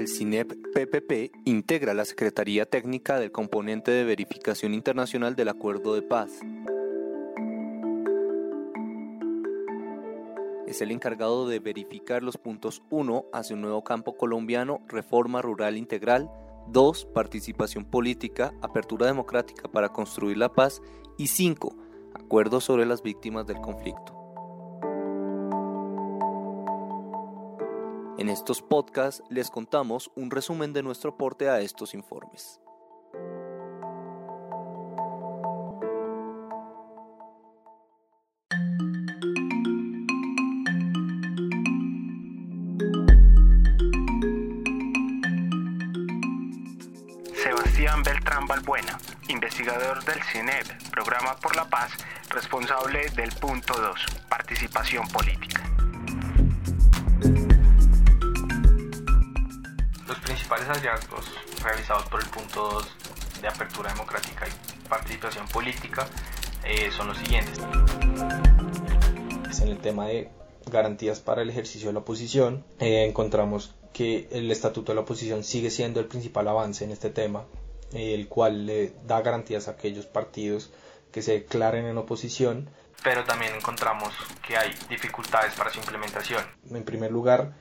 El CINEP PPP integra la Secretaría Técnica del componente de verificación internacional del Acuerdo de Paz. Es el encargado de verificar los puntos 1 hacia un nuevo campo colombiano, reforma rural integral, 2. Participación política, apertura democrática para construir la paz y 5. Acuerdo sobre las víctimas del conflicto. En estos podcasts les contamos un resumen de nuestro aporte a estos informes. Sebastián Beltrán Balbuena, investigador del CINEP, Programa por la Paz, responsable del punto 2, participación política. Principales hallazgos realizados por el punto 2 de apertura democrática y participación política eh, son los siguientes. En el tema de garantías para el ejercicio de la oposición, eh, encontramos que el estatuto de la oposición sigue siendo el principal avance en este tema, eh, el cual le da garantías a aquellos partidos que se declaren en oposición. Pero también encontramos que hay dificultades para su implementación. En primer lugar,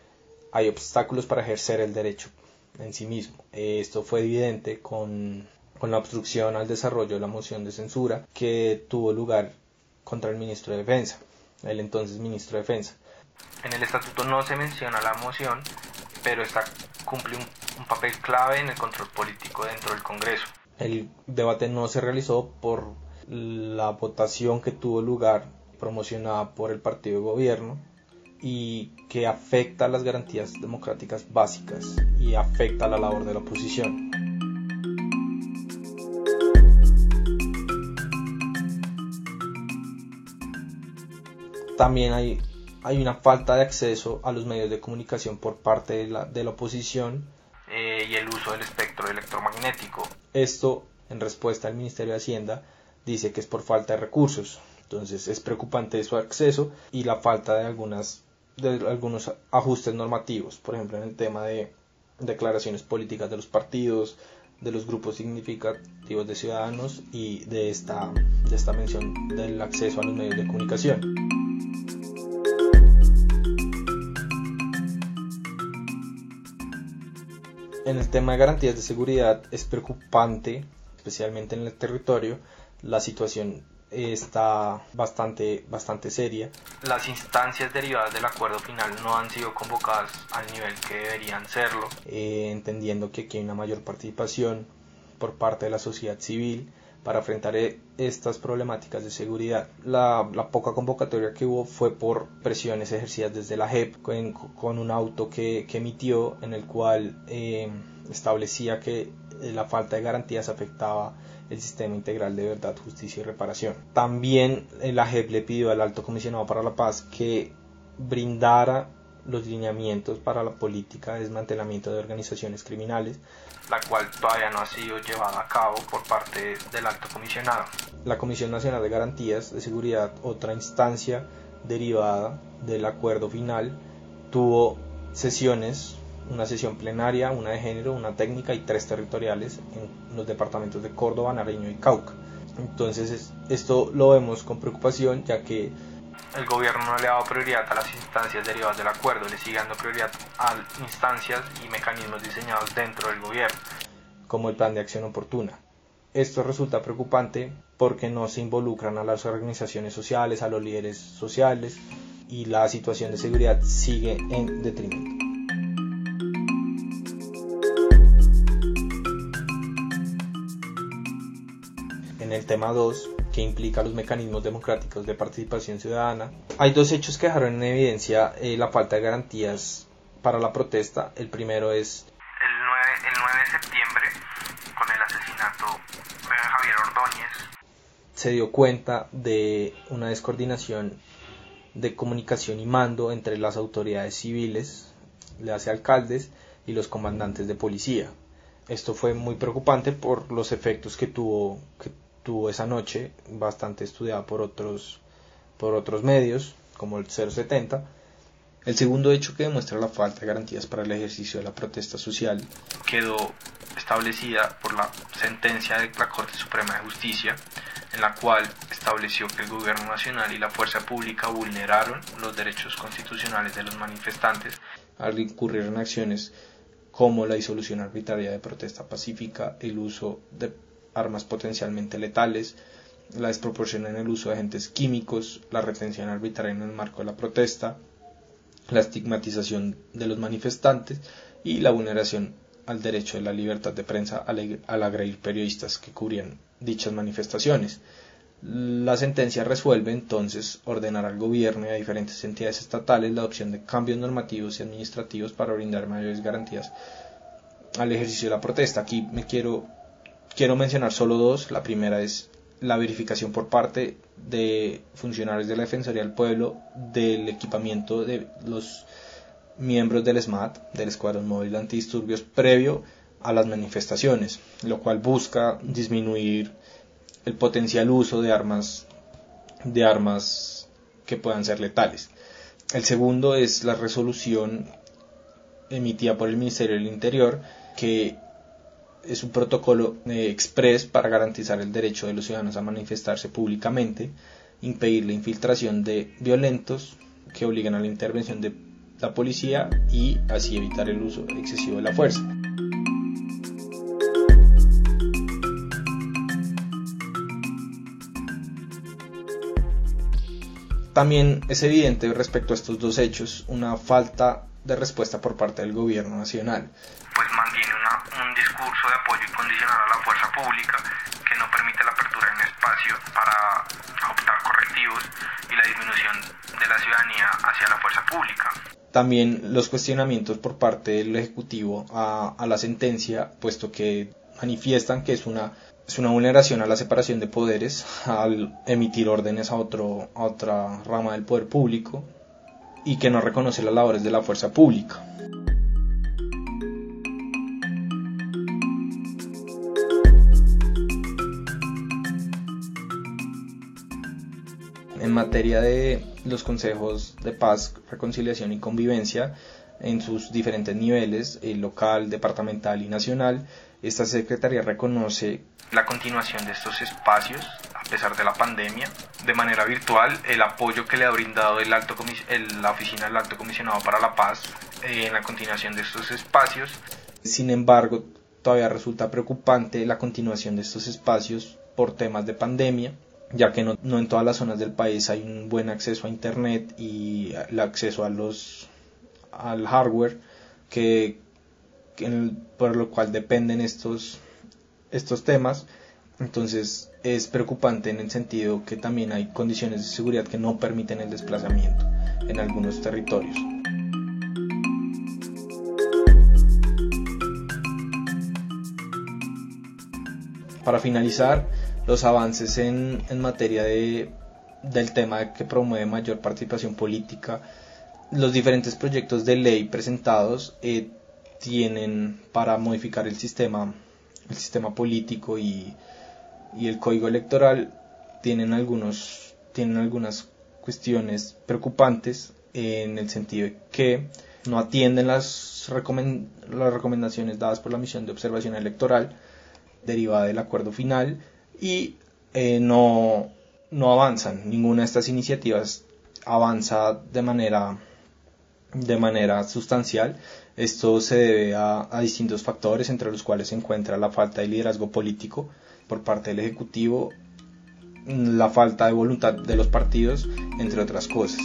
hay obstáculos para ejercer el derecho en sí mismo. Esto fue evidente con, con la obstrucción al desarrollo de la moción de censura que tuvo lugar contra el ministro de Defensa, el entonces ministro de Defensa. En el estatuto no se menciona la moción, pero esta cumple un, un papel clave en el control político dentro del Congreso. El debate no se realizó por la votación que tuvo lugar promocionada por el partido de gobierno y que afecta las garantías democráticas básicas y afecta la labor de la oposición. También hay, hay una falta de acceso a los medios de comunicación por parte de la, de la oposición eh, y el uso del espectro electromagnético. Esto, en respuesta al Ministerio de Hacienda, dice que es por falta de recursos. Entonces es preocupante su acceso y la falta de algunas de algunos ajustes normativos, por ejemplo en el tema de declaraciones políticas de los partidos, de los grupos significativos de ciudadanos y de esta, de esta mención del acceso a los medios de comunicación. En el tema de garantías de seguridad es preocupante, especialmente en el territorio, la situación está bastante, bastante seria. Las instancias derivadas del acuerdo final no han sido convocadas al nivel que deberían serlo. Eh, entendiendo que aquí hay una mayor participación por parte de la sociedad civil para enfrentar e, estas problemáticas de seguridad. La, la, poca convocatoria que hubo fue por presiones ejercidas desde la JEP con, con un auto que, que, emitió en el cual eh, establecía que la falta de garantías afectaba el sistema integral de verdad, justicia y reparación. También la JEP le pidió al alto comisionado para la paz que brindara los lineamientos para la política de desmantelamiento de organizaciones criminales, la cual todavía no ha sido llevada a cabo por parte del alto comisionado. La Comisión Nacional de Garantías de Seguridad, otra instancia derivada del acuerdo final, tuvo sesiones una sesión plenaria, una de género, una técnica y tres territoriales en los departamentos de Córdoba, Nariño y Cauca. Entonces esto lo vemos con preocupación ya que el gobierno no le ha dado prioridad a las instancias derivadas del acuerdo, le sigue dando prioridad a instancias y mecanismos diseñados dentro del gobierno. Como el plan de acción oportuna. Esto resulta preocupante porque no se involucran a las organizaciones sociales, a los líderes sociales y la situación de seguridad sigue en detrimento. El tema 2, que implica los mecanismos democráticos de participación ciudadana, hay dos hechos que dejaron en evidencia eh, la falta de garantías para la protesta. El primero es el 9, el 9 de septiembre, con el asesinato de Javier Ordóñez. Se dio cuenta de una descoordinación de comunicación y mando entre las autoridades civiles, le hace alcaldes y los comandantes de policía. Esto fue muy preocupante por los efectos que tuvo, que tuvo esa noche, bastante estudiada por otros, por otros medios, como el 070, El segundo hecho que demuestra la falta de garantías para el ejercicio de la protesta social quedó establecida por la sentencia de la Corte Suprema de Justicia, en la cual estableció que el gobierno nacional y la fuerza pública vulneraron los derechos constitucionales de los manifestantes al incurrir en acciones como la disolución arbitraria de protesta pacífica, el uso de armas potencialmente letales, la desproporción en el uso de agentes químicos, la retención arbitraria en el marco de la protesta, la estigmatización de los manifestantes y la vulneración al derecho de la libertad de prensa al, agredir periodistas que cubrían dichas manifestaciones. La sentencia resuelve entonces ordenar al gobierno y a diferentes entidades estatales la adopción de cambios normativos y administrativos para brindar mayores garantías al ejercicio de la protesta. Aquí me quiero, quiero mencionar solo dos. La primera es la verificación por parte de funcionarios de la Defensoría del Pueblo del equipamiento de los miembros del SMAT, del Escuadrón Móvil Antidisturbios, previo a las manifestaciones, lo cual busca disminuir el potencial uso de armas de armas que puedan ser letales. El segundo es la resolución emitida por el Ministerio del Interior que es un protocolo eh, express para garantizar el derecho de los ciudadanos a manifestarse públicamente, impedir la infiltración de violentos que obligan a la intervención de la policía y así evitar el uso excesivo de la fuerza. También es evidente respecto a estos dos hechos una falta de respuesta por parte del gobierno nacional discurso de apoyo incondicional a la fuerza pública que no permite la apertura en para adoptar correctivos y la disminución de la ciudadanía hacia la fuerza pública. También los cuestionamientos por parte del Ejecutivo a, a la sentencia, puesto que manifiestan que es una es una vulneración a la separación de poderes al emitir órdenes a, otro, a otra rama del poder público y que no reconoce las labores de la fuerza pública. En materia de los consejos de paz, reconciliación y convivencia en sus diferentes niveles, el local, departamental y nacional, esta Secretaría reconoce la continuación de estos espacios a pesar de la pandemia, de manera virtual, el apoyo que le ha brindado el alto la Oficina del Alto Comisionado para la Paz eh, en la continuación de estos espacios. Sin embargo, todavía resulta preocupante la continuación de estos espacios por temas de pandemia ya que no, en todas las zonas del país hay un buen acceso a internet y el acceso a los al hardware que, por lo cual dependen estos estos temas entonces es preocupante en el sentido que también hay condiciones de seguridad que no permiten el desplazamiento en algunos territorios. Para finalizar, los avances en, materia de, del tema que promueve mayor participación política, los diferentes proyectos de ley presentados eh, tienen para modificar el sistema, el sistema político y, y el código electoral tienen algunos tienen algunas cuestiones preocupantes en el sentido de que no atienden las, las recomendaciones dadas por la misión de observación electoral derivada del acuerdo final y eh, no, no avanzan. Ninguna de estas iniciativas avanza de manera, de manera sustancial. Esto se debe a, a, distintos factores, entre los cuales se encuentra la falta de liderazgo político por parte del Ejecutivo, la falta de voluntad de los partidos, entre otras cosas.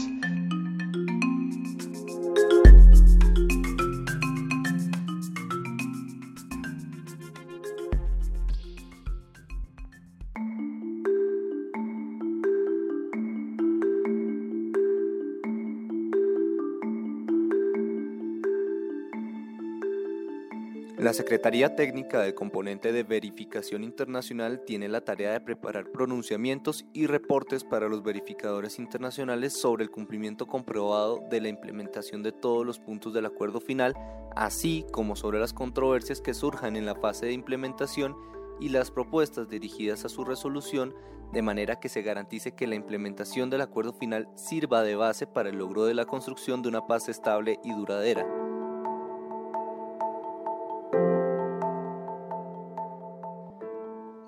Secretaría Técnica del Componente de Verificación Internacional tiene la tarea de preparar pronunciamientos y reportes para los verificadores internacionales sobre el cumplimiento comprobado de la implementación de todos los puntos del acuerdo final, así como sobre las controversias que surjan en la fase de implementación y las propuestas dirigidas a su resolución de manera que se garantice que la implementación del acuerdo final sirva de base para el logro de la construcción de una paz estable y duradera.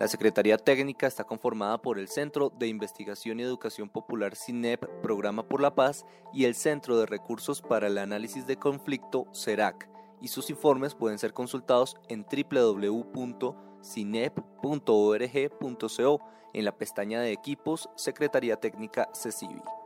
La Secretaría Técnica está conformada por el Centro de Investigación y Educación Popular CINEP, Programa por la Paz, y el Centro de Recursos para el Análisis de Conflicto, CERAC, y sus informes pueden ser consultados en www.cinep.org.co en la pestaña de equipos Secretaría Técnica CECIBI.